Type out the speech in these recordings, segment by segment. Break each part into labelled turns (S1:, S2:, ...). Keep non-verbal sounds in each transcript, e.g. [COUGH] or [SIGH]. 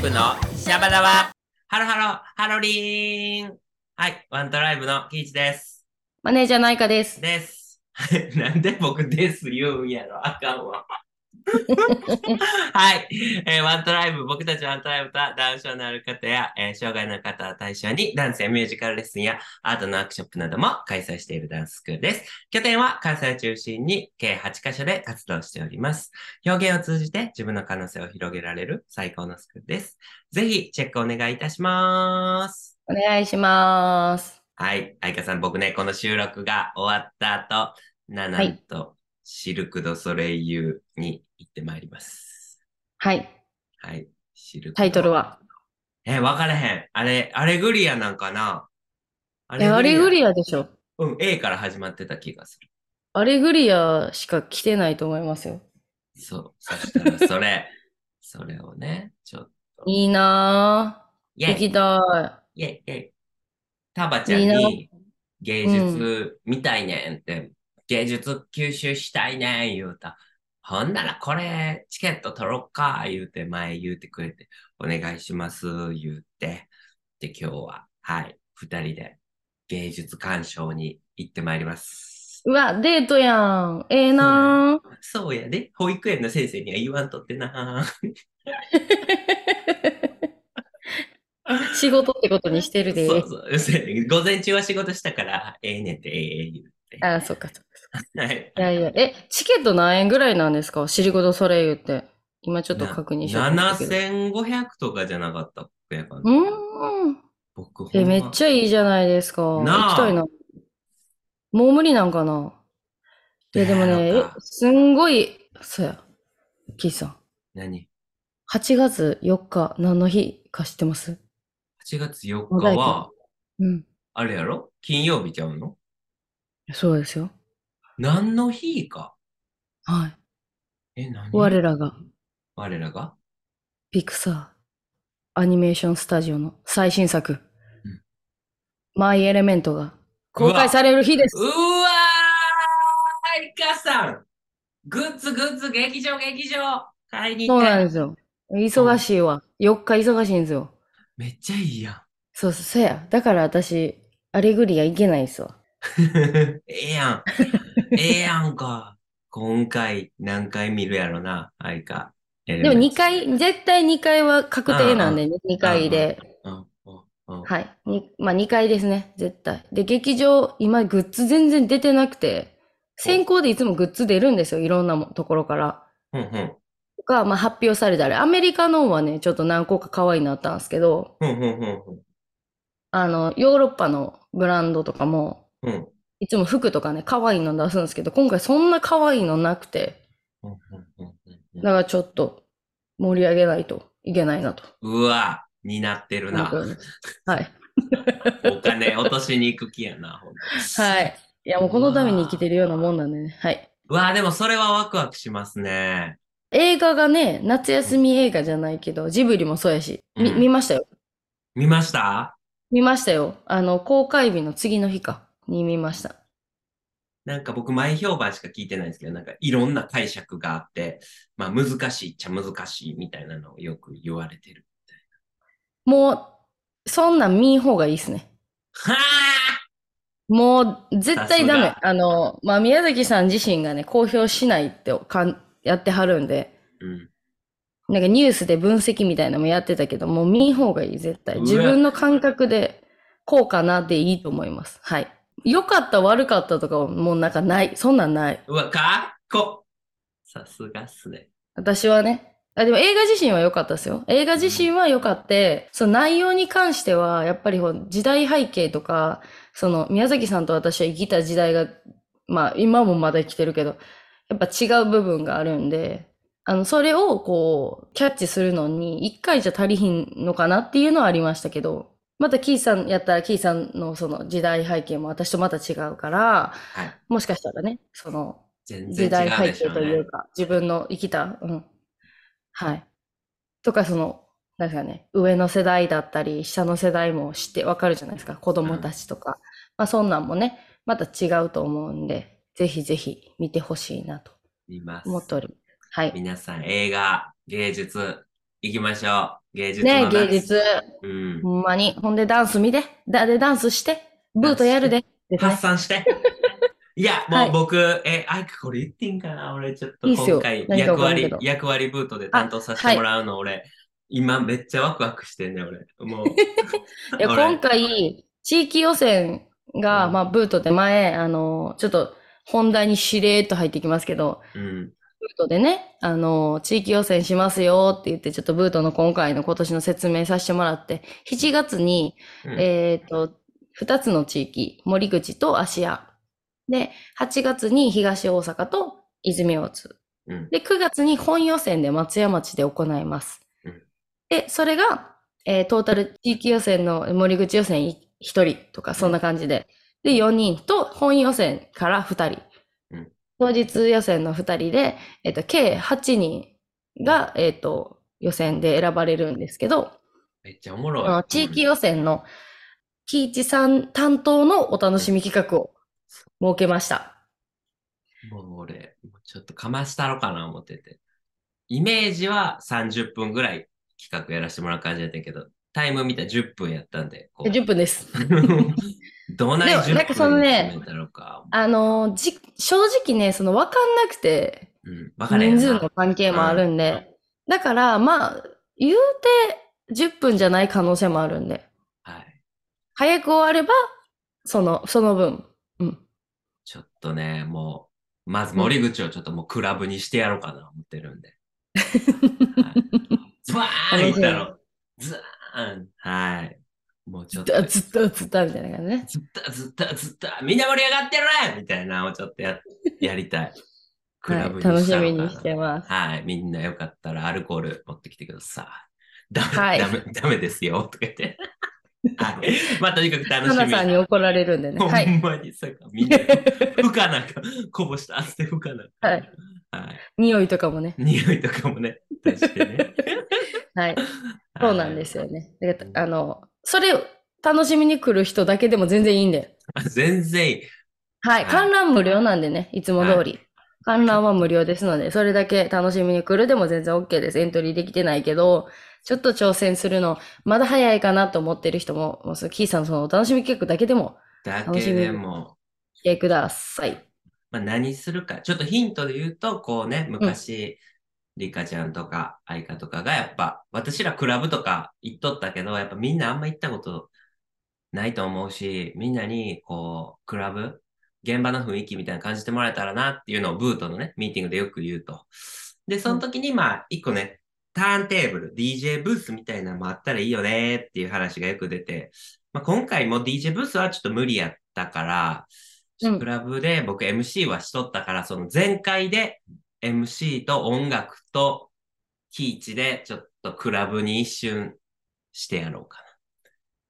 S1: イブのシャバダバ。ハロハロ、ハロリーン。はい、ワントライブのキイチです。
S2: マネージャーナイカです。
S1: です。[LAUGHS] なんで僕です言うんやろあかんわ。[LAUGHS] はい、えーワントライブ、僕たちワントライブとはダウン症のある方や、えー障害の方を対象にダンスやミュージカルレッスンやアートのワークショップなども開催しているダンススクールです。拠点は関西を中心に計8カ所で活動しております。表現を通じて自分の可能性を広げられる最高のスクールです。ぜひチェックお願いいたします。
S2: お願いします。
S1: はい。愛花さん、僕ね、この収録が終わった後、ななんと、シルク・ド・ソレイユに行ってまいります。
S2: はい。
S1: はい。シルク。
S2: タイトルは？
S1: え、わからへん。あれ、アレグリアなんかな？ア
S2: え、アレグ
S1: ア
S2: リアでしょ。
S1: うん、A から始まってた気がする。
S2: アレグリアしか来てないと思いますよ。
S1: そう。そしたら、それ、[LAUGHS] それをね、ちょっと。
S2: いいなぁ。行きた
S1: イェイイェイ。タバちゃんに芸術見たいねんって、芸術吸収したいねん言うた。ほんならこれチケット取ろっか言うて前言うてくれて、お願いします言うて。で、今日は、はい、二人で芸術鑑賞に行ってまいります。
S2: い。うわ、デートやん。ええなぁ。
S1: そうやで、保育園の先生には言わんとってな。[LAUGHS]
S2: 仕事ってことにしてるで。
S1: そうそう。午前中は仕事したから、ええねんって、ええ言うて。
S2: あ、そっかそっか。[LAUGHS]
S1: はい。
S2: いやいや、え、チケット何円ぐらいなんですか？シルゴドソレイユって。今ちょっと確認しようと思ったけど。
S1: 7500とかじゃなかったっけかな
S2: うーん。
S1: 僕ほ
S2: え、めっちゃいいじゃないですか。行きたいな。もう無理なんかないや、でもね、えすんごい、そうや。キーさん。
S1: 何
S2: ？8月4日、何の日か知ってます
S1: ?8 月4
S2: モザイク
S1: 日は、
S2: うん。
S1: あれやろ？金曜日ちゃうの？
S2: そうですよ。
S1: 何の日か
S2: はい。
S1: え、何？
S2: 我らが、
S1: 我らが？
S2: ピクサー、アニメーションスタジオの最新作、
S1: うん
S2: マイ・エレメントが公開される日です
S1: う。わーいかさんグッズグッズ劇場劇場買いに行
S2: そうなんですよ。忙しいわ。4日忙しいんですよ。
S1: めっちゃいいやん。
S2: そうそう、そうや。だから私、アレグリア行けないっすわ。[LAUGHS]
S1: ええやん。ええやんか。今回何回見るやろな、愛か。で
S2: でも2回、絶対2回は確定なんでね、2回で。はい。にまあ2回ですね、絶対。で、劇場、今グッズ全然出てなくて、先行でいつもグッズ出るんですよ、いろんなもところから。
S1: うんうん
S2: とか、まあ発表されたり。アメリカのはね、ちょっと何個か可愛いなったんですけど、あの、ヨーロッパのブランドとかも、
S1: うんうん
S2: いつも服とかね、可愛いの出すんですけど、今回そんな可愛いのなくて、
S1: うんうんうんうん
S2: だからちょっと盛り上げないといけないなと。
S1: うわ、になってるな。
S2: はい。[LAUGHS]
S1: お金落としに行く気やな、ほんと
S2: はい。いや、もうこのために生きてるようなもんなんでね。はい。
S1: うわ、でもそれはワクワクしますね。
S2: 映画がね、夏休み映画じゃないけど、ジブリもそうやし、み、
S1: うん
S2: 見ましたよ。
S1: 見ました？
S2: 見ましたよ。あの、公開日の次の日か、に見ました。
S1: なんか僕前評判しか聞いてないんですけど、なんかいろんな解釈があって、まあ難しいっちゃ難しいみたいなのをよく言われてる。
S2: もう、そんなん見ん方がいいっすね。
S1: は
S2: もう、絶対ダメあの、まあ、宮崎さん自身がね、公表しないってかんやってはるんで、
S1: ぁうん。
S2: なんかニュースで分析みたいなのもやってたけど、もう見ん方がいい、絶対。自分の感覚で、こうかなでいいと思います。はい。良かった、悪かったとかはもうなんかない。そんなんない。
S1: うわ、かっこさすがっすね。
S2: 私はね。あ、でも映画自身は良かったですよ。映画自身は良かって、その内容に関しては、やっぱり時代背景とか、その宮崎さんと私は生きた時代が、まあ今もまだ生きてるけど、やっぱ違う部分があるんで、あの、それをこう、キャッチするのに、一回じゃ足りひんのかなっていうのはありましたけど、またキーさんやったらキーさんのその時代背景も私とまた違うから、
S1: はい。
S2: もしかしたらね、その、時代背景。というか、自分の生きた、うん。はい。とか、その、なんですかね、上の世代だったり、下の世代も知ってわかるじゃないですか、子供たちとか。まあ、そんなんもね、また違うと思うんで、ぜひぜひ見てほしいなと
S1: 見ます。
S2: 思っております。はい。
S1: 皆さん映画、芸術、行きましょう。芸術
S2: ね
S1: の夏。
S2: 芸術。
S1: うん。
S2: ほんまに。ほんでダンス見て。だでダンスして？ブートやるで。ですね
S1: 発散して。いや、も
S2: はい
S1: う僕、え、アイクこれ言っていいんかな？俺ちょっと
S2: いいっすよ
S1: 今回
S2: 何か
S1: 役割
S2: わからんけど、
S1: 役割ブートで担当させてもらうの、俺、今めっちゃワクワクしてんね、俺。もう。[LAUGHS]
S2: いや、
S1: 俺
S2: 今回、地域予選が、
S1: うん
S2: まあ、ブートで前、あの、ちょっと、本題にしれーっと入ってきますけど、
S1: うん。
S2: ブートでね、あの、地域予選しますよって言って、ちょっとブートの今回の今年の説明させてもらって、7月に、
S1: うん
S2: えっと、2つの地域、森口と芦屋。で、8月に東大阪と泉大津。
S1: うん。
S2: で、9月に本予選で松山町で行います。
S1: うん
S2: で、それが、えートータル地域予選の森口予選1人とか、そんな感じで。で、4人と本予選から2人。
S1: うん
S2: 当日予選の2人で、えっ、と、計8人が、えっ、と、予選で選ばれるんですけど、
S1: めっちゃおもろい。
S2: 地域予選の喜一さん担当のお楽しみ企画を設けました。
S1: もう俺、ちょっとかましたろかな思ってて。イメージは30分ぐらい企画やらせてもらう感じだったけど、タイム見たら10分やったんで、こう
S2: 10分です。[LAUGHS]
S1: どない10
S2: でもなんかそのね
S1: 詰めたろか。
S2: あの、じ、正直ね、その分かんなくて、
S1: うん、わかれへんな
S2: 人数の関係もあるんで、だから、まあ、言うて10分じゃない可能性もあるんで、
S1: はい。
S2: 早く終われば、その、その分、うん。
S1: ちょっとね、もう、まず森口をちょっともうクラブにしてやろうかな思ってるんで。[LAUGHS] はい、ズバーンいったろ。ズーン。はい。もうちょっと。
S2: ずっと、ずっと、みたいな感じね。
S1: ずったずったずった、みんな盛り上がってるねみたいなのをちょっとややりたい。クラブに
S2: はい、楽
S1: し
S2: みにしてます。
S1: はい。みんなよかったらアルコール持ってきてください。ダメ、
S2: はい
S1: ダメ、ダメですよ。とか言って。[LAUGHS] はい。まあ、とにかく楽しみ。
S2: 花さんに怒られるんでね。
S1: ほ
S2: はい。
S1: んまにさ、みんな、吹かなんか、こぼした汗吹かなんか。
S2: はい。
S1: はい。
S2: 匂いとかもね。
S1: 匂いとかもね、出してね。[LAUGHS]
S2: はい。そうなんですよね。あの、それを楽しみに来る人だけでも全然いいんで。
S1: はい。全然いい。
S2: はい。
S1: はい
S2: 観覧無料なんでね、いつも通り。観覧は無料ですので、それだけ楽しみに来るでも全然 OK です。エントリーできてないけど、ちょっと挑戦するの、まだ早いかなと思ってる人も、もうキーさんのそのお楽しみ企画だけでも
S1: だけでも、
S2: 来てください。
S1: まあ、何するか。ちょっとヒントで言うと、こうね、昔、リカちゃんとか、アイカとかがやっぱ、私らクラブとか行っとったけど、やっぱみんなあんま行ったことないと思うし、みんなに、こう、クラブ、現場の雰囲気みたいな感じてもらえたらなっていうのをブートのね、ミーティングでよく言うと。で、その時にまあ、一個ね、ターンテーブル、DJ ブースみたいなのもあったらいいよねっていう話がよく出て、まあ、今回も DJ ブースはちょっと無理やったから、
S2: うん。
S1: クラブで僕 MC はしとったから、その前回で MC と音楽とキーチでちょっとクラブに一瞬してやろうかなっ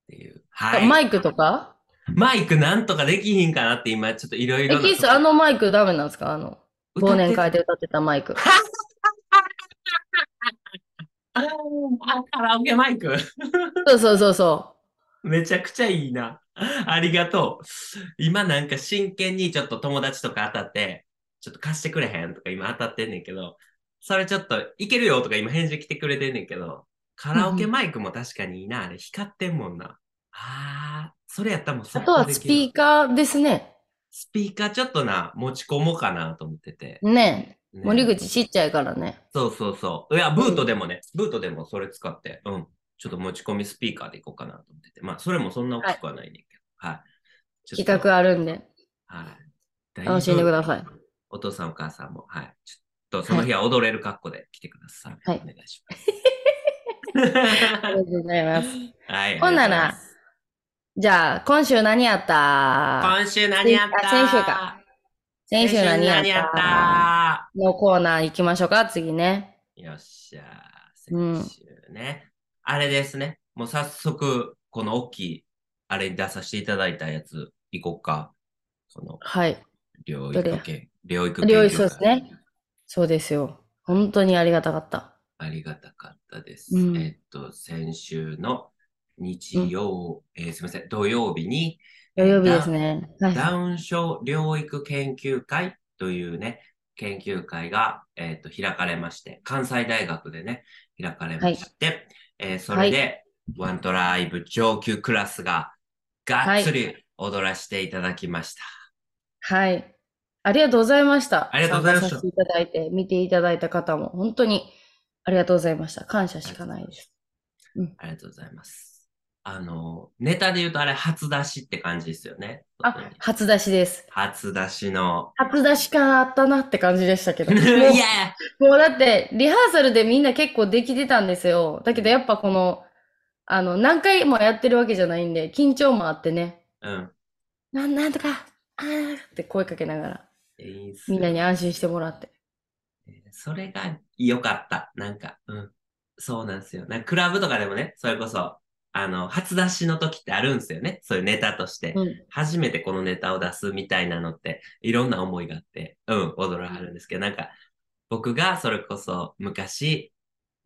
S1: ていう。はい。
S2: マイクとか？
S1: マイクなんとかできひんかなって今ちょっといろい
S2: え、
S1: ろな
S2: キース、あのマイクダメなんですか？あの、忘年会
S1: で。
S2: で歌ってたマイク。
S1: あーカラオケマイク
S2: そうそうそうそ
S1: めちゃくちゃいいな。ありがとう。今なんか真剣にちょっと友達とか当たって、ちょっと貸してくれへんとか今当たってんねんけど、それちょっといけるよとか今返事来てくれてんねんけど、カラオケマイクも確かにいいな。あれ光ってんもんな。あー、それやったらもう
S2: う。あとはスピーカーですね。
S1: スピーカーちょっとな、持ち込もうかなと思ってて。
S2: ね
S1: ね
S2: 森口ちっちゃいからね。
S1: そうそうそう。いや、ブートでもね、ブートでもそれ使って、うん。ちょっと持ち込みスピーカーでいこうかなと思ってて。まあ、それもそんな大きくはないねんけど。はい。ちょっと
S2: 企画あるんで、
S1: はい。
S2: 楽しんでください。
S1: お父さんお母さんも、はい。ちょっとその日は踊れる格好で来てください。
S2: はい
S1: お願いします。[LAUGHS]
S2: ありがとうございます。
S1: はい。
S2: ほんならじゃあ、今週何やった？
S1: 今週何やった？
S2: あ先週か。先週何やっ
S1: た？
S2: た？のコーナー行きましょうか、次ね。
S1: よっしゃ。
S2: うん
S1: 先週ね。あれですね。もう早速、この大きい、あれに出させていただいたやつ、行こうか。その、
S2: はい。
S1: 療
S2: ど
S1: 療育研
S2: 料理
S1: 究会
S2: そうですね。そうですよ。本当にありがたかった。
S1: ありがたかったです。
S2: うん
S1: えっと、先週の日曜、えーすみません、土曜日に、
S2: 土曜日ですね。はい。
S1: ダウン症療育研究会というね、研究会が、えっと開かれまして、関西大学でね、開かれまして、えーそれで、ワントライブ上級クラスががっつり踊らせていただきました。
S2: はい。ありがとうございました。
S1: ありがとうございました
S2: ていただいて、見ていただいた方も、本当にありがとうございました。感謝しかないです。
S1: ありがとうございます。あの、ネタで言うとあれ、初出しって感じですよね。
S2: あ、初出しです。
S1: 初出しの。
S2: 初出し感あったなって感じでしたけど。[LAUGHS]
S1: いや
S2: もうだって、リハーサルでみんな結構できてたんですよ。だけどやっぱこの、あの、何回もやってるわけじゃないんで、緊張もあってね。
S1: うん。
S2: なん、なんとか、あーって声かけながら、みんなに安心してもらって。
S1: それが良かった。なんか、うん。そうなんですよ。なんかクラブとかでもね、それこそ、あの、初出しの時ってあるんですよね。そういうネタとして。
S2: うん。
S1: 初めてこのネタを出すみたいなのって、いろんな思いがあって、うん、踊らはるんですけど、なんか、僕がそれこそ昔、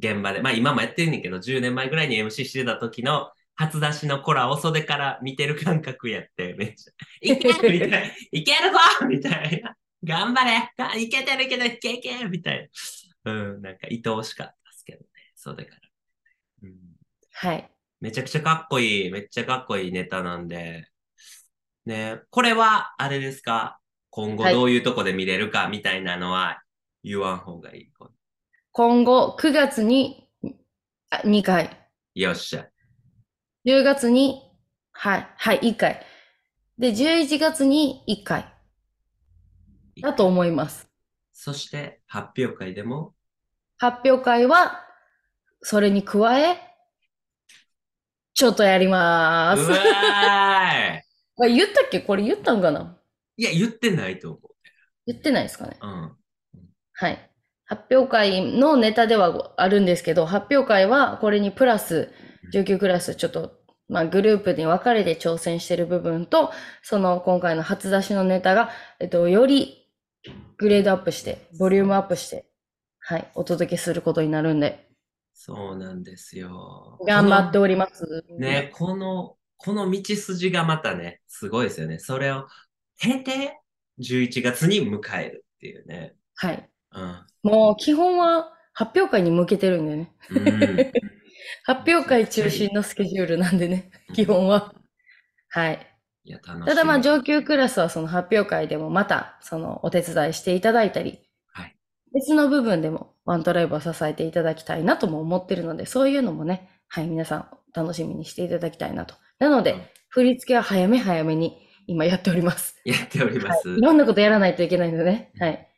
S1: 現場で、まあ今もやってんねんけど、10年前ぐらいに MC してた時の初出しのコラを袖から見てる感覚やって、めっちゃ、[LAUGHS] いけみたいな、いけるぞみたいな、頑張れがいけてるいけてるいけいけみたいな。うん、なんか愛おしかったですけどね、袖から。うん
S2: はい。
S1: めちゃくちゃかっこいい、めっちゃかっこいいネタなんで、ね、これは、あれですか？今後
S2: はい
S1: どういうとこで見れるか？みたいなのは言わん方がいい。
S2: 今後、9月にあ2回、
S1: よっしゃ。
S2: 10月に、はい、はい、1回。で、11月に1回。だと思います。
S1: そして、発表会でも、
S2: 発表会は、それに加え、ちょっとやりま
S1: うわ
S2: ー
S1: い [LAUGHS]
S2: 言ったっけ？これ言ったんかな？い
S1: や、言ってないと思
S2: 言ってないですかね
S1: う。うん。
S2: はい。発表会のネタではあるんですけど、発表会はこれにプラス、19クラス、ちょっと、まあ、グループに分かれて挑戦してる部分と、その今回の初出しのネタが、えっと、よりグレードアップして、ボリュームアップして、はい、お届けすることになるんで、
S1: そうなんですよ。
S2: 頑張っております。
S1: ね、この、この道筋がまたね、すごいですよね。それを経て、11月に迎えるっていうね。
S2: はい。
S1: うん。
S2: もう基本は発表会に向けてるんでね。
S1: うん、[LAUGHS]
S2: 発表会中心のスケジュールなんでね、基本は。はい。
S1: いや、楽しみ。
S2: ただまあ上級クラスはその発表会でもまたそのお手伝いしていただいたり、
S1: はい
S2: 別の部分でもワントライブを支えていただきたいなとも思ってるので、そういうのもね、はい、皆さん楽しみにしていただきたいなと。なので、
S1: うん
S2: 振り付けは早め早めに今やっております。
S1: やっております。
S2: いろんなことやらないといけないのでね、はい、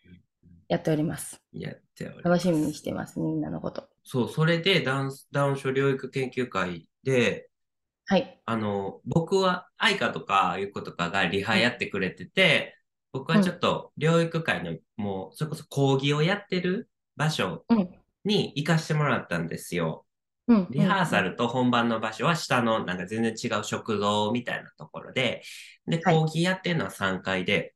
S2: やっております。
S1: やっております。
S2: 楽しみにしてます、みんなのこと。
S1: そう、それでダウン、ダウン症療育研究会で、
S2: はい。
S1: あの、僕は、愛花とかいう子とかがリハやってくれてて、僕はちょっと療育会の、もう、それこそ講義をやってる場所
S2: うん
S1: に行かしてもらったんですよ。
S2: うん。
S1: リハーサルと本番の場所は下のなんか全然違う食堂みたいなところで、で、
S2: はい
S1: 講義やってるのは3階で、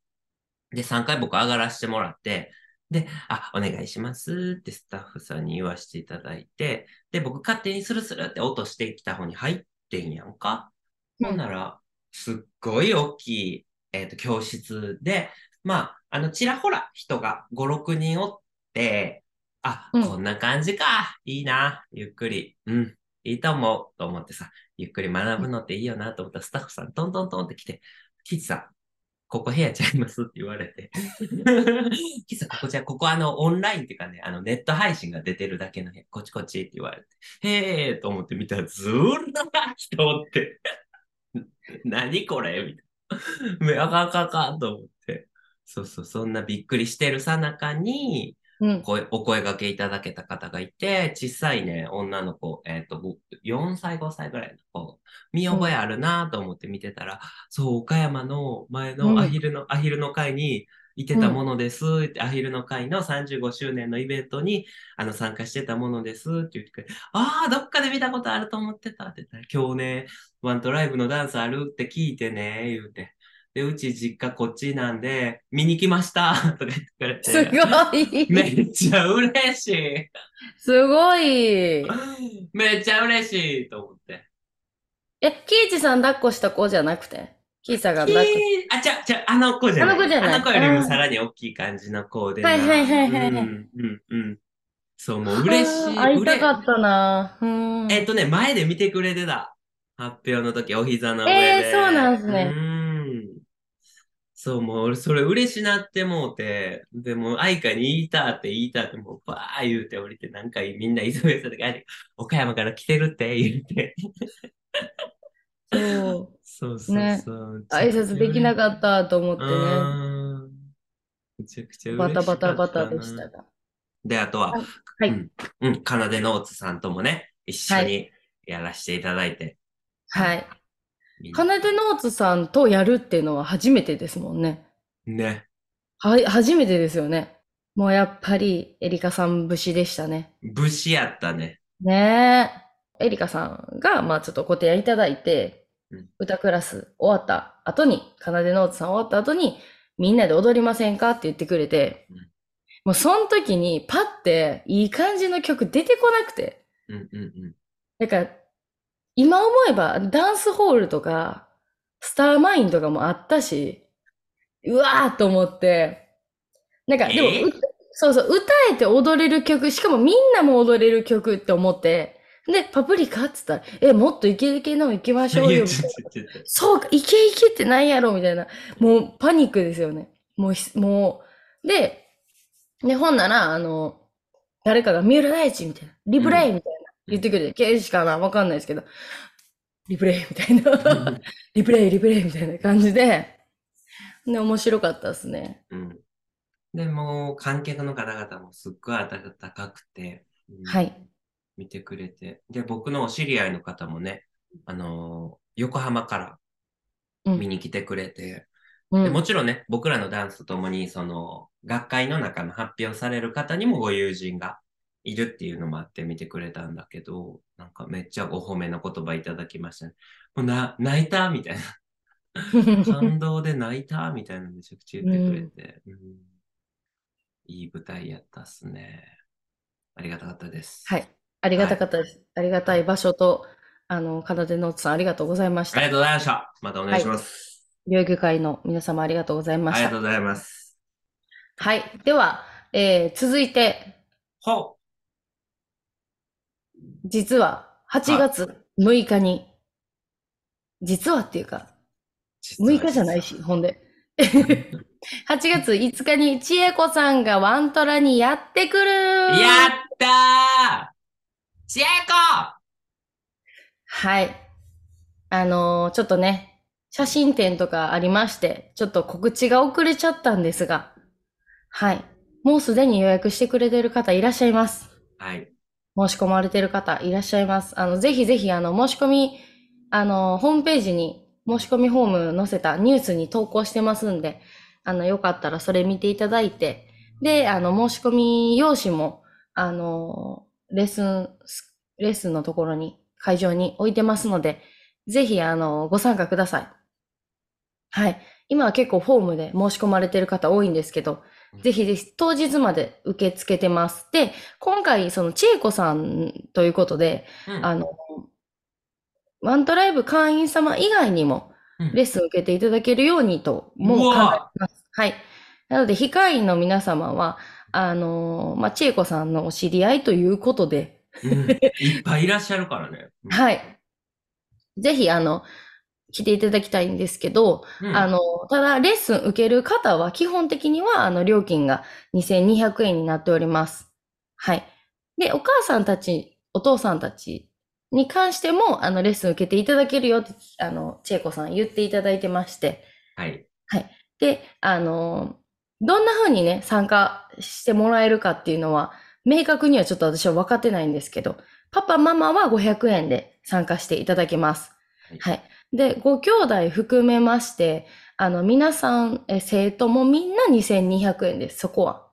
S1: で、3階僕上がらせてもらって、で、あ、お願いしますってスタッフさんに言わせていただいて、で、僕勝手にスルスルって音してきた方に入ってんやんか。
S2: うん
S1: ほんなら、すっごい大きい、えっ、と、教室で、まあ、あの、ちらほら人が5、6人おって、あ、
S2: うん
S1: こんな感じか。いいな。ゆっくり。うん。いいと思う。と思ってさ、ゆっくり学ぶのっていいよなと思ったら、スタッフさんトントントンって来て、キチさん、ここ部屋ちゃいますって言われて。[LAUGHS] キチさん、ここじゃ、ここあの、オンラインっていうかね、あの、ネット配信が出てるだけの部屋、こっちこっちって言われて。へーと思って見たら、ずーっと人おって。何これみたいな。めあかんあかかんと思って。そうそう、そんなびっくりしてるさなかに、
S2: うん。
S1: 声お声掛けいただけた方がいて、小さいね、女の子、えっ、と、ご4歳、5歳ぐらいの子、見覚えあるなと思って見てたら、そう、岡山の前
S2: うん
S1: のアヒルの、アヒルの会にいてたものです、って、アヒルの会の35周年のイベントに、あの、参加してたものです、って言ってくれて、ああ、どっかで見たことあると思ってたって言ったら、今日ね、ワントライブのダンスあるって聞いてね、言うて。で、うち実家こっちなんで、見に来ました [LAUGHS] とか言ってくれて。
S2: すごい。
S1: めっちゃ嬉しい。
S2: すごい。
S1: めっちゃ嬉しいと思って。
S2: え、キイチさん抱っこした子じゃなくて？キーサが
S1: キー
S2: バック。
S1: あ、ちゃ、ちゃ、あの子じゃない。
S2: あの子じゃない
S1: あの子よりもさらに大きい感じの子でな。
S2: はいはいはいはいはい
S1: うん、うん、うん。そう、もう嬉しい。
S2: 会いたか
S1: 嬉
S2: ったなうん。
S1: えっとね、前で見てくれてた。発表の時、お膝の上で。
S2: えーそうなんすね
S1: うん。そう、もう俺、それ嬉しなってもうて、でも、愛花に言いたって言いたって、もう、ばー言うて降りて、なんかみんな急いで帰って、岡山から来てるって言って。
S2: そう。
S1: そうそう
S2: ね
S1: そう。
S2: 挨拶できなかったと思って
S1: う
S2: ね。
S1: めちゃくちゃ嬉しか
S2: バ
S1: った
S2: タバタバタでしたが。
S1: で、あとは、
S2: はい
S1: うん、うん、かなでノーツさんともね、一緒にやらせていただいて。
S2: はい。
S1: みんな
S2: かなでノーツさんとやるっていうのは初めてですもんね。
S1: ね。
S2: はい、初めてですよね。もうやっぱりエリカさん節でしたね。
S1: 武士やったね。
S2: ねえ。エリカさんが、まあちょっとご提案いただいて、
S1: うん
S2: 歌クラス終わった後に、かなでノーツさん終わった後に、みんなで踊りませんかって言ってくれて、
S1: うん
S2: もうその時にパッていい感じの曲出てこなくて。
S1: うんうんうん。
S2: だから、今思えばダンスホールとか、スターマインとかもあったし、うわーと思って、なんか、でも、そうそう、歌えて踊れる曲、しかもみんなも踊れる曲って思って、で、パプリカって言ったら、え、もっとイケイケの行きましょうよ、そうか、イケイケってなんやろみたいな。もうパニックですよね。もうひ、もう。で、で、ほんなら、あの、誰かが三浦大知みたいな、リプレイみたいな、言ってくれて、刑事かな？わかんないですけど、リプレイみたいな。[LAUGHS] リプレイ、リプレイみたいな感じで、で、面白かったですね。
S1: うん。で、もう観客の方々もすっごい温かくて、うん
S2: はい。
S1: 見てくれて。で、僕のお知り合いの方もね、あのー横浜から
S2: うん
S1: 見に来てくれて、で
S2: うん。
S1: もちろんね、僕らのダンスとともに、その、学会の中の発表される方にもご友人がいるっていうのもあって見てくれたんだけど、なんかめっちゃお褒めの言葉いただきましたね。もうな、泣いたみたいな。[LAUGHS] 感動で泣いたみたいなのめちゃくちゃ言ってくれて、うんいい舞台やったっすね。ありがたかったです。
S2: はい。ありがたかったです。ありがたい場所と、あの、かなでノーツさんありがとうございました。
S1: ありがとうございました。またお願いします。
S2: 療育会の皆様ありがとうございました。
S1: ありがとうございます。
S2: はい。では、えー続いて、
S1: ほ
S2: 実は8月6日に、実はっていうか、
S1: う
S2: 6日じゃないし、ほんで。[LAUGHS] 8月5日に千恵子さんがワントラにやってくる
S1: やったー千恵子
S2: はい。あのーちょっとね、写真展とかありまして、ちょっと告知が遅れちゃったんですが、はい。もうすでに予約してくれてる方いらっしゃいます。
S1: はい。
S2: 申し込まれてる方いらっしゃいます。あの、ぜひぜひ、あの、申し込み、あの、ホームページに申し込みフォーム載せたニュースに投稿してますんで、あの、よかったらそれ見ていただいて、で、あの、申し込み用紙も、あの、レッスン、レッスンのところに、会場に置いてますので、ぜひ、あの、ご参加ください。はい。今は結構フォームで申し込まれてる方多いんですけど、ぜひぜひ当日まで受け付けてます。で、今回、その、千恵子さんということで、
S1: うん
S2: あの、ワントライブ会員様以外にも
S1: うん
S2: レッスン受けていただけるようにと、もう考えます。はい。なので、控員の皆様は、あの、まあ、千恵子さんのお知り合いということで、
S1: うんいっぱいいらっしゃるからね。うん
S2: はい。ぜひ、あの、来ていただきたいんですけど、
S1: うん
S2: あの、ただ、レッスン受ける方は、基本的には、あの、料金が2200円になっております。はい。で、お母さんたち、お父さんたちに関しても、あの、レッスン受けていただけるよって、あの、千恵子さん言っていただいてまして、
S1: はい。
S2: で、あの、どんな風にね、参加してもらえるかっていうのは、明確にはちょっと私は分かってないんですけど、パパ、ママは500円で参加していただけます。
S1: はい
S2: はい。で、ご兄弟含めまして、あの、皆さん、え生徒もみんな2200円です、そこは。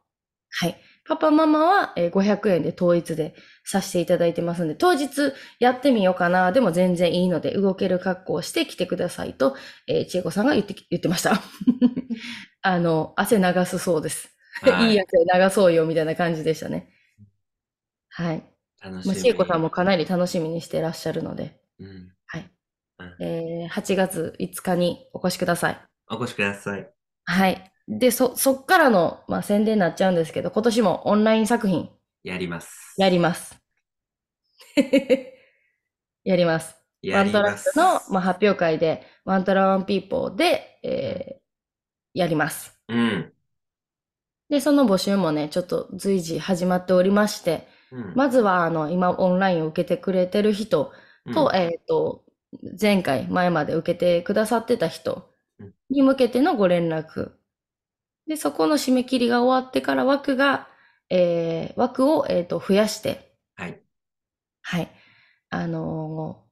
S2: はい。パパ、ママはえー500円で統一でさせていただいてますんで、当日やってみようかな、でも全然いいので、動ける格好をして来てくださいと、えー、千恵子さんが言ってき、言ってました。[LAUGHS] あの、汗流すそうです。
S1: はい
S2: いい汗流そうよ、みたいな感じでしたね。はい。
S1: 楽しみ。
S2: まあ、千恵子さんもかなり楽しみにしてらっしゃるので、
S1: うん。
S2: えー8月5日にお越しください。
S1: お越しください。
S2: はい。で、そ、そっからの、まあ、宣伝になっちゃうんですけど、今年もオンライン作品
S1: やります。
S2: やります。[LAUGHS] やります。
S1: やります。
S2: ワントラックの、まあ、発表会で、ワントラ one people で、えーやります。
S1: うん。
S2: で、その募集もね、ちょっと随時始まっておりまして、
S1: うん。
S2: まずは、あの、今オンラインを受けてくれてる人と、
S1: うん
S2: えっと、前回、前まで受けてくださってた人
S1: うん
S2: に向けてのご連絡。で、そこの締め切りが終わってから枠が、えー枠を、えっと、増やして、
S1: はい。
S2: はい。あのー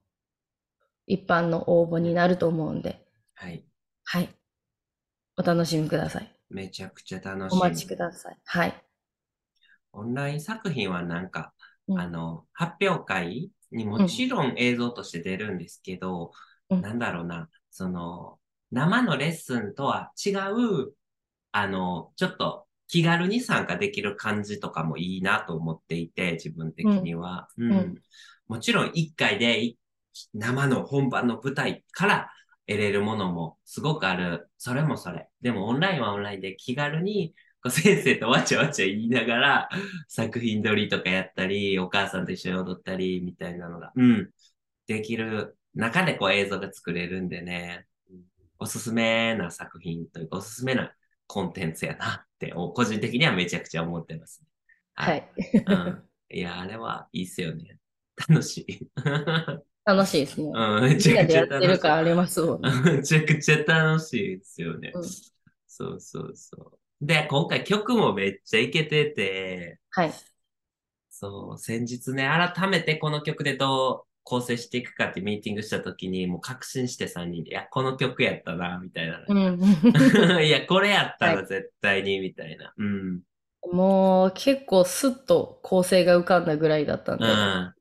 S2: 一般の応募になると思うんで、
S1: はい。
S2: はい。お楽しみください。
S1: めちゃくちゃ楽し
S2: お待ち
S1: み。
S2: ください。はい。
S1: オンライン作品はなんか、
S2: うん
S1: あの、発表会にもちろん映像として出るんですけど、
S2: うん
S1: なんだろうな、その、生のレッスンとは違う、あの、ちょっと気軽に参加できる感じとかもいいなと思っていて、自分的には。うん。
S2: うん
S1: もちろん一回でい生の本番の舞台から得れるものもすごくある。それもそれ。でもオンラインはオンラインで気軽に先生とわちゃわちゃ言いながら作品撮りとかやったり、お母さんと一緒に踊ったりみたいなのが、うん、できる中でこう映像が作れるんでね、うんおすすめな作品というかおすすめなコンテンツやなって、お個人的にはめちゃくちゃ思ってます、ね。
S2: はい。
S1: うん。いや、あれはいいっすよね。楽しい。
S2: 楽しいですね。
S1: うん、めち
S2: みんなでやっ
S1: ゃくちゃ楽しい。
S2: てる感ありますもんね。[LAUGHS]
S1: めちゃくちゃ楽しいですよね。
S2: うん
S1: そうそうそう。で、今回曲もめっちゃイケてて、
S2: はい。
S1: そう、先日ね、改めてこの曲でどう構成していくかってミーティングした時に、もう確信して3人で、いや、この曲やったな、みたいな。
S2: うん。[LAUGHS]
S1: いや、これやったら
S2: は
S1: 絶対に、みたいな。うん。
S2: もう結構スッと構成が浮かんだぐらいだったんで、
S1: うん。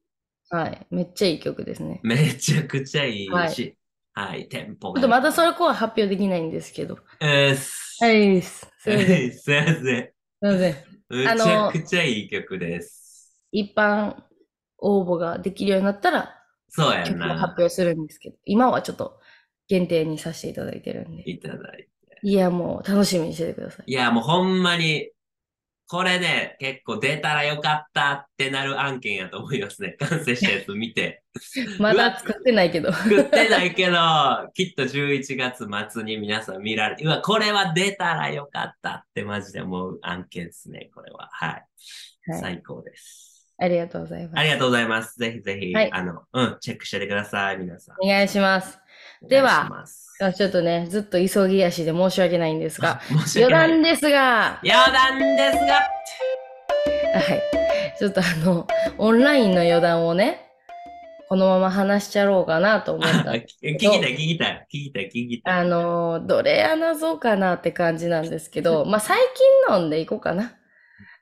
S2: はい。めっちゃいい曲ですね。
S1: めちゃくちゃいい
S2: はい
S1: し、はい、テンポが。
S2: ちょっとまだそれこは発表できないんですけど。
S1: えーす。
S2: はい。すいません。すい
S1: ません。
S2: ません。
S1: めちゃくちゃいい曲です。
S2: 一般応募ができるようになったら
S1: そうや
S2: 曲を発
S1: な。
S2: 表するんですけど、今はちょっと限定にさせていただいてるんで。
S1: いただいて。
S2: いや、もう楽しみにしててください。
S1: いや、もうほんまに、これね、結構出たらよかったってなる案件やと思いますね。[LAUGHS] 完成したやつ見て。[LAUGHS]
S2: まだ作ってないけど。[LAUGHS]
S1: 作ってないけど、きっと11月末に皆さん見られて、うわ、これは出たらよかったってマジで思う案件ですね、これは。はい。
S2: はい。
S1: 最高です。
S2: ありがとうございます。
S1: ありがとうございます。ぜひぜひ、
S2: はい
S1: あの、うん、チェックしててください、皆さん。
S2: お願いします。ではちょっとね、ずっと急ぎ足で申し訳ないんですが、余。談ですが、
S1: 余談ですが、
S2: はい。ちょっとあの、オンラインの余談をね、このまま話しちゃろうかなと思った。
S1: 聞きたい、聞きたい、聞きたい、聞きたい。
S2: あの、どれ話そうかなって感じなんですけど、[LAUGHS] まあ最近のんでいこうかな。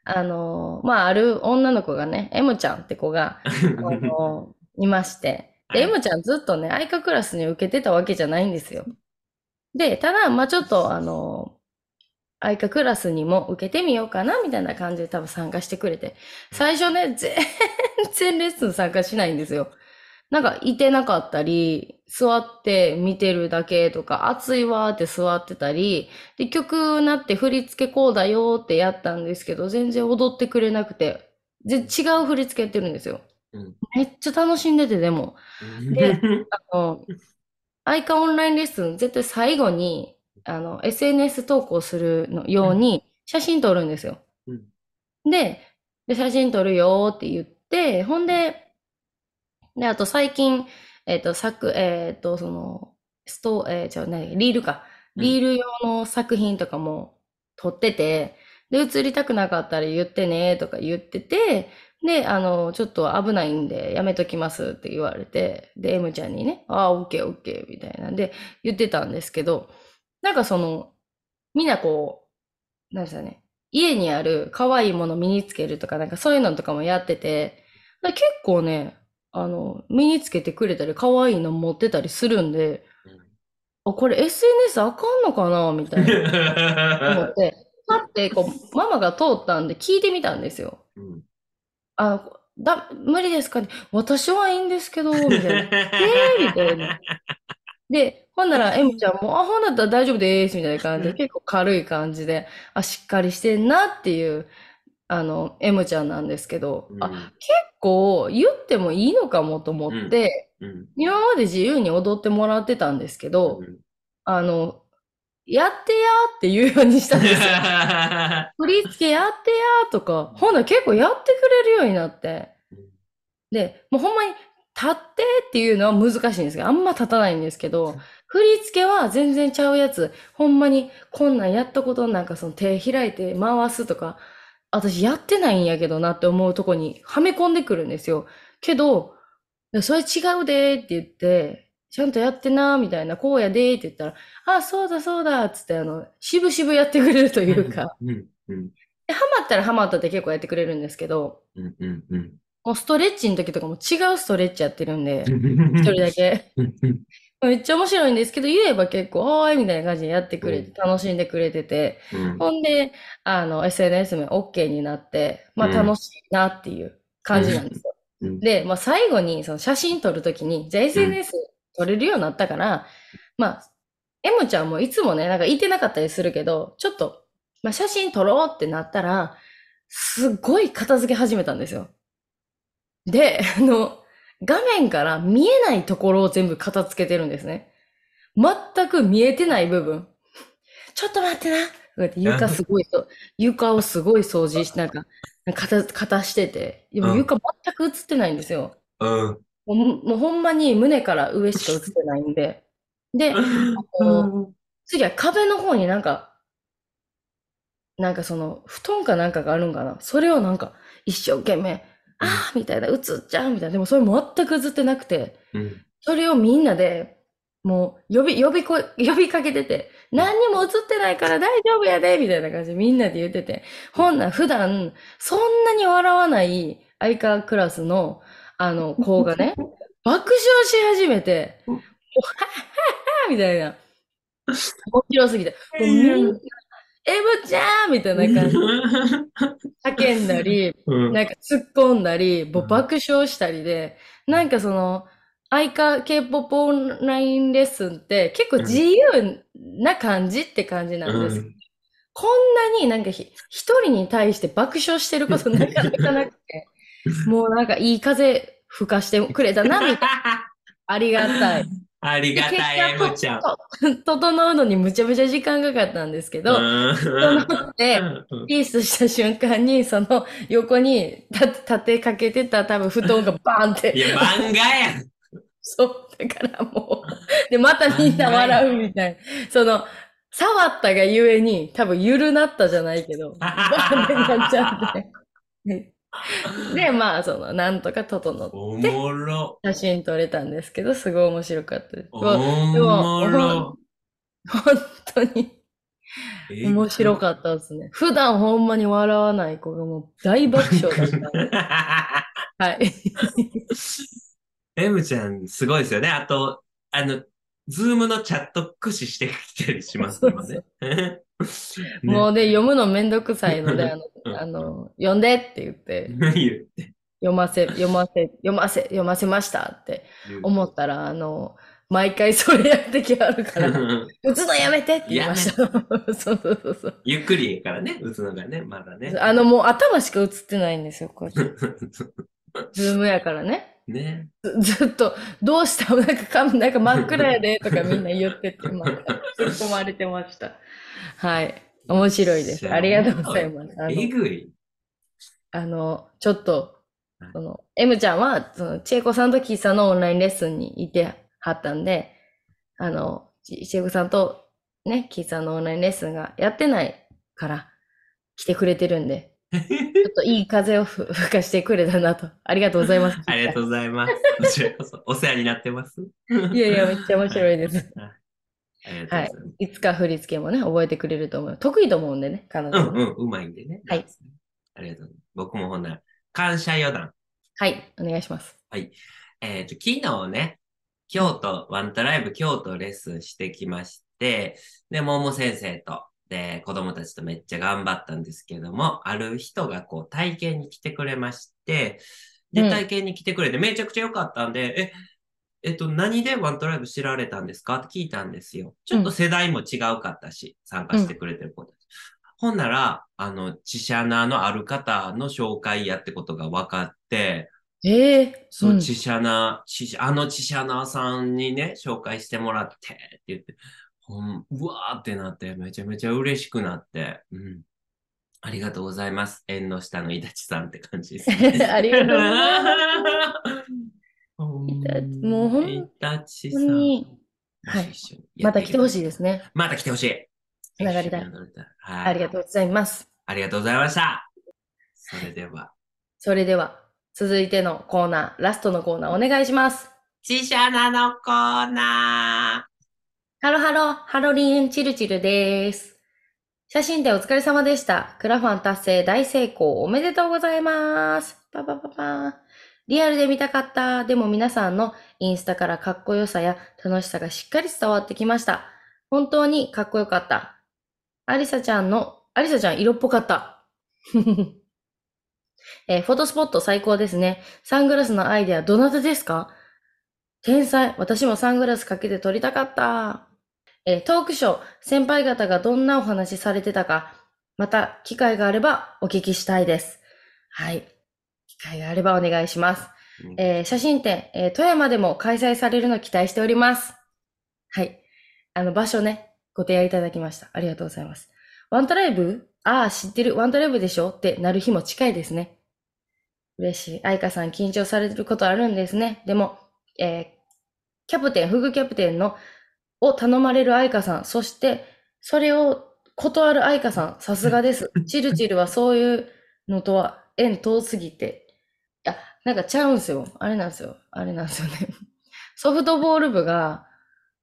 S2: あの、まあある女の子がね、M ちゃんって子が、[LAUGHS] あの、いまして、で、
S1: はい
S2: M ちゃんずっとね、愛花クラスに受けてたわけじゃないんですよ。で、ただ、まあちょっとあの、愛花クラスにも受けてみようかな、みたいな感じで多分参加してくれて。最初ね、全然レッスン参加しないんですよ。なんか、いてなかったり、座って見てるだけとか、暑いわーって座ってたり、で、曲なって振り付けこうだよってやったんですけど、全然踊ってくれなくて、で、違う振り付けやってるんですよ。
S1: うん
S2: めっちゃ楽しんでて、でも。で [LAUGHS] あの、アイカオンラインレッスン、絶対最後に、あの、SNS 投稿するのように写真撮るんですよ。
S1: うん
S2: で、で、写真撮るよって言って、ほんで、で、あと最近、えっ、と、作、えっ、と、その、スト、えー、じゃあ何、リールか。
S1: うん
S2: リール用の作品とかも撮ってて、で、映りたくなかったら言ってねとか言ってて、で、あの、ちょっと危ないんでやめときますって言われて、で、M ちゃんにね、ああ、オッケーオッケーみたいなんで言ってたんですけど、なんかその、みんなこう、なんですかね、家にある可愛いもの身につけるとか、なんかそういうのとかもやってて、結構ね、あの、身につけてくれたり、可愛いの持ってたりするんで、あ、これ SNS あかんのかなみたいな。[LAUGHS] 思って、パってこう、ママが通ったんで聞いてみたんですよ。
S1: うん
S2: あ、だ、無理ですかね私はいいんですけど、みたいな。えーみたいな。で、ほんなら、[LAUGHS] M ちゃんも、あ、ほんだったら大丈夫です、みたいな感じで、結構軽い感じで、あ、しっかりしてんなっていう、あの、M ちゃんなんですけど、あ、結構言ってもいいのかもと思って、
S1: うん。
S2: 今まで自由に踊ってもらってたんですけど、
S1: うん
S2: あの、やってやーって言うようにしたんですよ。[LAUGHS] 振り付けやってやーとか、ほんなら結構やってくれるようになって。で、もうほんまに立ってっていうのは難しいんですけど、あんま立たないんですけど、振り付けは全然ちゃうやつ、ほんまにこんなんやったことなんかその手開いて回すとか、私やってないんやけどなって思うとこにはめ込んでくるんですよ。けど、それ違うでーって言って、ちゃんとやってなーみたいな、こうやでーって言ったら、あ、そうだそうだっつって、あの、渋々やってくれるというか、
S1: うん。うん。
S2: でハマったらハマったって結構やってくれるんですけど、
S1: うん。うん。うん。
S2: もうストレッチの時とかも違うストレッチやってるんで、
S1: 一 [LAUGHS]
S2: 一人だけ。
S1: うん。
S2: めっちゃ面白いんですけど、言えば結構、おーいみたいな感じでやってくれて、楽しんでくれてて、
S1: うん。
S2: ほんで、あの、SNS も OK になって、まあ
S1: うん
S2: 楽しいなっていう感じなんですよ。
S1: うん
S2: で、まあ最後にその写真撮るときに、じゃあ SNS 撮れるようになったから、まあ、M ちゃんもいつもね、なんかいてなかったりするけど、ちょっと、まあ写真撮ろうってなったら、すっごい片付け始めたんですよ。で、あの、画面から見えないところを全部片付けてるんですね。全く見えてない部分。ちょっと待ってな。って床すごいと、[LAUGHS] 床をすごい掃除し、なんか、片、片してて、でも床全く映ってないんですよ。
S1: うん。
S2: もうもうほんまに胸から上しか映ってないんで。で、[LAUGHS]
S1: うん。
S2: 次は壁の方になんか、なんかその、布団かなんかがあるんかな。それをなんか、一生懸命、あーみたいな、映っちゃうみたいな。でもそれ全く映ってなくて、
S1: うん。
S2: それをみんなで、もう、呼び、呼びこ、呼びかけてて、何にも映ってないから大丈夫やで、みたいな感じでみんなで言ってて、ほんなん普段、そんなに笑わない相川クラスの、あの、子がね、爆笑し始めて、[LAUGHS] はっはっはみたいな。面白すぎて、もうみんな、エブちゃんみたいな感じで叫んだり、
S1: うん。
S2: なんか突っ込んだり、もう爆笑したりで、なんかその、アイカ K-POP オンラインレッスンって結構自由な感じって感じなんです。こんなになんかひ一人に対して爆笑してることなかなかなくて、[LAUGHS] もうなんかいい風吹かしてくれたな、みたいな。[LAUGHS] ありがたい。
S1: ありがたい、
S2: で結
S1: M ちゃん。
S2: 整うのにむちゃむちゃ時間かかったんですけど、
S1: うん
S2: 整って、ピースした瞬間に、その横に立立てかけてた多分布団がバーンって
S1: いや、漫画やん。
S2: そう、だからもう、で、またみんな笑うみたいな。その、触ったがゆえに、多分ゆるなったじゃないけど、バーンってなっちゃって。でで、まあ、その、なんとか整って、
S1: おもろ。
S2: 写真撮れたんですけど、すごい面白かったです。
S1: お
S2: も
S1: ろ。
S2: 本当に面白かったですね。普段ほんまに笑わない子がもう大爆笑だった。[LAUGHS] はい。
S1: M ちゃん、すごいですよね。あと、あの、ズームのチャット駆使してきたりしますもんね。ね [LAUGHS]
S2: もうで、読むのめんどくさいので、あの、[LAUGHS]
S1: うん
S2: あの、読んでって [LAUGHS] 言って、読ませ、読ませ、読ませ、読ませましたって思ったら、あの、毎回それやってきはるから、打つのやめてって言いました。そうそうそうそう。
S1: ゆっくりやからね、打つのがね、まだね。
S2: あの、もう頭しか映ってないんですよ、こうやって。ズームやからね。
S1: ね。
S2: ず [LAUGHS] ずっと、どうしたなんか髪、なんか真っ暗やで、とかみんな言ってて、まあ、突っ込まれてました。はい。面白いです。ありがとうございます。あの
S1: えぐい。
S2: あの、ちょっと
S1: はい、
S2: その、M ちゃんは、その、千恵子さんとキーさんのオンラインレッスンにいてはったんで、あの、ち千恵子さんとね、キーさんのオンラインレッスンがやってないから、来てくれてるんで、[LAUGHS] ちょっといい風をふ吹かしてくれたなと。ありがとうございます。
S1: ありがとうございます。こちらこそ、お世話になってます。
S2: いやいや、めっちゃ面白いです。[LAUGHS]
S1: ありがとうござい。
S2: いつか振り付けもね、覚えてくれると思う。得意と思うんでね、彼女も。
S1: うんうん、うまいんでね。
S2: はい。
S1: ありがとうございます。僕もほんなら、感謝余談。
S2: はい、お願いします。
S1: えっ、と、昨日ね、京都、ワントライブ京都レッスンしてきまして、で、もも先生と、で、子供たちとめっちゃ頑張ったんですけども、ある人がこう体験に来てくれまして、で、体験に来てくれてめちゃくちゃ良かったんで、え、えっと、何でワントライブ知られたんですか？って聞いたんですよ。ちょっと世代も違うかったし、参加してくれてる子たち。ほんなら、あの、チシャナのある方の紹介やってことが分かって、
S2: ええ
S1: そう、
S2: うん。
S1: チシャナ、あのチシャナさんにね、紹介してもらってって言って、ほん、うわーってなって、めちゃめちゃ嬉しくなって、うん。ありがとうございます。縁の下のイタチさんって感じですね。[LAUGHS]
S2: ありがとうござい
S1: ます。
S2: もうほん
S1: イタチさん。
S2: 本当に、はいまた来てほし
S1: い。
S2: いですね。
S1: また来てほしい。
S2: つながりたい。
S1: はい。
S2: ありがとうございます。
S1: ありがとうございました。それでは、
S2: それでは、続いてのコーナー、ラストのコーナーお願いします。
S1: チシャナのコーナ
S2: ハロハロ、ハロリンチルチルです。写真展お疲れ様でした。クラファン達成大成功おめでとうございます。パパパパリアルで見たかった。でも皆さんのインスタからかっこよさや楽しさがしっかり伝わってきました。本当にかっこよかった。アリサちゃんの、アリサちゃん色っぽかった。[LAUGHS] えーフォトスポット最高ですね。サングラスのアイデアどなたですか？天才。私もサングラスかけて撮りたかった。えートークショー、先輩方がどんなお話されてたか、また機会があればお聞きしたいです。はい。機会があればお願いします。
S1: ー。
S2: えー写真展、えー富山でも開催されるの期待しております。はい。あの、場所ね、ご提案いただきました。ありがとうございます。ワントライブ？ああ、知ってる。ワントライブでしょ？ってなる日も近いですね。嬉しい。愛花さん緊張されてることあるんですね。でも、えーキャプテン、副キャプテンの、を頼まれる愛花さん、そして、それを断る愛花さん、さすがです。[LAUGHS] チルチルはそういうのとは縁遠すぎて。いや、なんかちゃうんすよ。あれなんですよ。あれなんですよね。[LAUGHS] ソフトボール部が、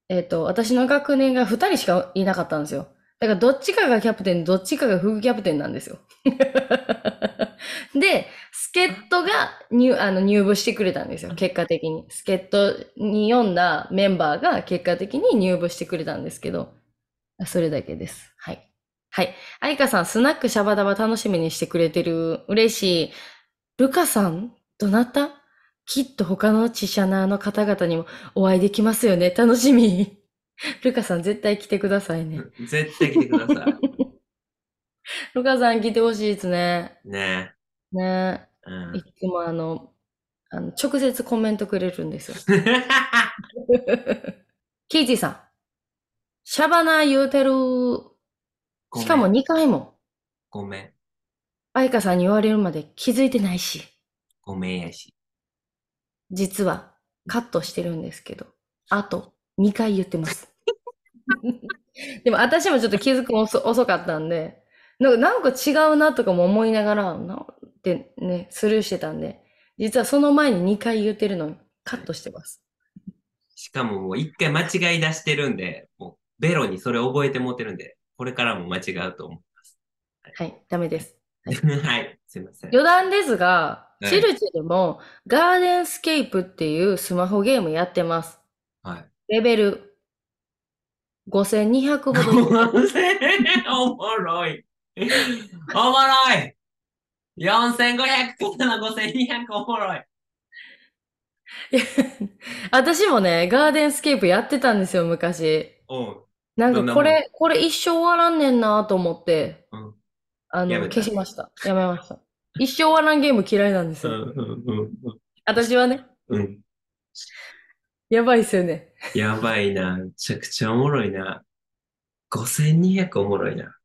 S2: えっ、と、私の学年が2人しかいなかったんですよ。だからどっちかがキャプテン、どっちかが副キャプテンなんですよ。で、助っ人が入あの入部してくれたんですよ、結果的に。助っ人に読んだメンバーが結果的に入部してくれたんですけど、それだけです。はい。はい。愛花さん、スナックシャバダバ楽しみにしてくれてる。嬉しい。ルカさんどなた？きっと他のチシャナーの方々にもお会いできますよね。楽しみ。ルカさん、絶対来てくださいね。
S1: 絶対来てくださ
S2: ルカさん来てほしいですね。
S1: い。ね
S2: ね
S1: え。うん
S2: いつもあの、あの直接コメントくれるんですよ。[LAUGHS] キイチさん。シャバナー言うてる。しかも2回も。
S1: ごめん。
S2: 愛花さんに言われるまで気づいてないし。
S1: ごめんやし。
S2: 実はカットしてるんですけど。あと2回言ってます。[LAUGHS] でも私もちょっと気づくの遅遅かったんで、なんかなんか違うなとかも思いながら、なんてね、スルーしてたんで、実はその前に2回言ってるのにカットしてます。
S1: しかももう一回間違い出してるんで、もうベロにそれ覚えて持ってるんで、これからも間違うと思
S2: はい、ダメです。
S1: う。[LAUGHS] はい、すいません。
S2: 余談ですが、
S1: はい
S2: チルチルもガーデンスケープっていうスマホゲームやってます。
S1: はい。
S2: レベル5200ほど。[LAUGHS]
S1: おもろい。おもろい !4500 からの5200おもろい。[LAUGHS]
S2: 私もね、ガーデンスケープやってたんですよ、昔。
S1: うん。
S2: な
S1: ん？
S2: かこれ、これ一生終わらんねんなと思って、
S1: うん
S2: あの、
S1: やめた
S2: 消しました。やめました。一生終わらんゲーム嫌いなんです
S1: うん、
S2: よ。
S1: うん、
S2: 私はね、
S1: うん。うん。
S2: やばいっすよね。
S1: やばいな。めちゃくちゃおもろいな。5200おもろいな。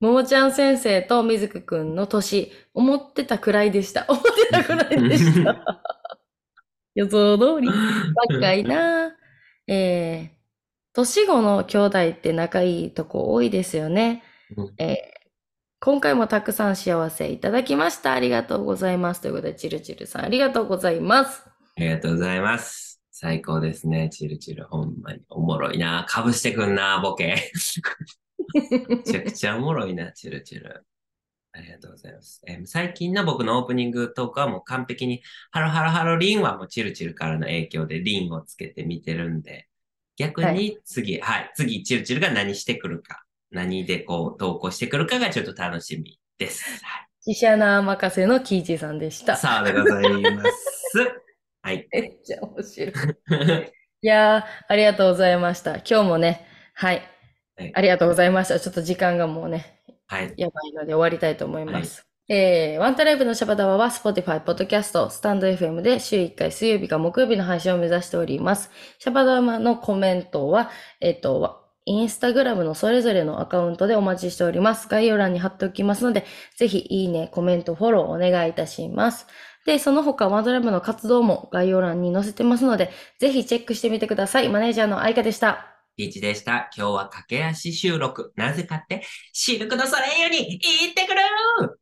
S2: ももちゃん先生とみずくくんの年、思ってたくらいでした。思ってたくらいでした。[LAUGHS] 予想通り。若いなえー、年後の兄弟って仲いいとこ多いですよね。
S1: うん
S2: えー今回もたくさん幸せいただきました。ありがとうございます。ということで、チルチルさん、ありがとうございます。
S1: ありがとうございます。最高ですね。チルチル。ほんまに。おもろいな。かぶしてくんな、ボケ。めちゃくちゃおもろいな、チルチル。ありがとうございます。えー最近の僕のオープニングトークはもう完璧に、ハロハロハロリンはもうチルチルからの影響でリンをつけて見てるんで、逆
S2: は
S1: に次、はい、次、チルチルが何してくるか、何でこう投稿してくるかがちょっと楽しみです。はい。
S2: シャナー任せのキイチさんでした。
S1: さあでございます。[LAUGHS] はい。
S2: めっちゃ面白い。いやー、ありがとうございました。今日もね、はい
S1: はい。
S2: ありがとうございました。ちょっと時間がもうね、
S1: はい。
S2: やばいので終わりたいと思います。えー、ワンタライブのシャバダワは Spotify、Podcast、スタンド FM で週1回水曜日か木曜日の配信を目指しております。シャバダワのコメントは、えっと、インスタグラムのそれぞれのアカウントでお待ちしております。概要欄に貼っておきますので、ぜひいいね、コメント、フォローお願いいたします。で、その他ワンドライブの活動も概要欄に載せてますので、ぜひチェックしてみてください。マネージャーの愛花でした。
S1: ピーチでした。今日は駆け足収録。なぜかって、シルクのソレイユに行ってくる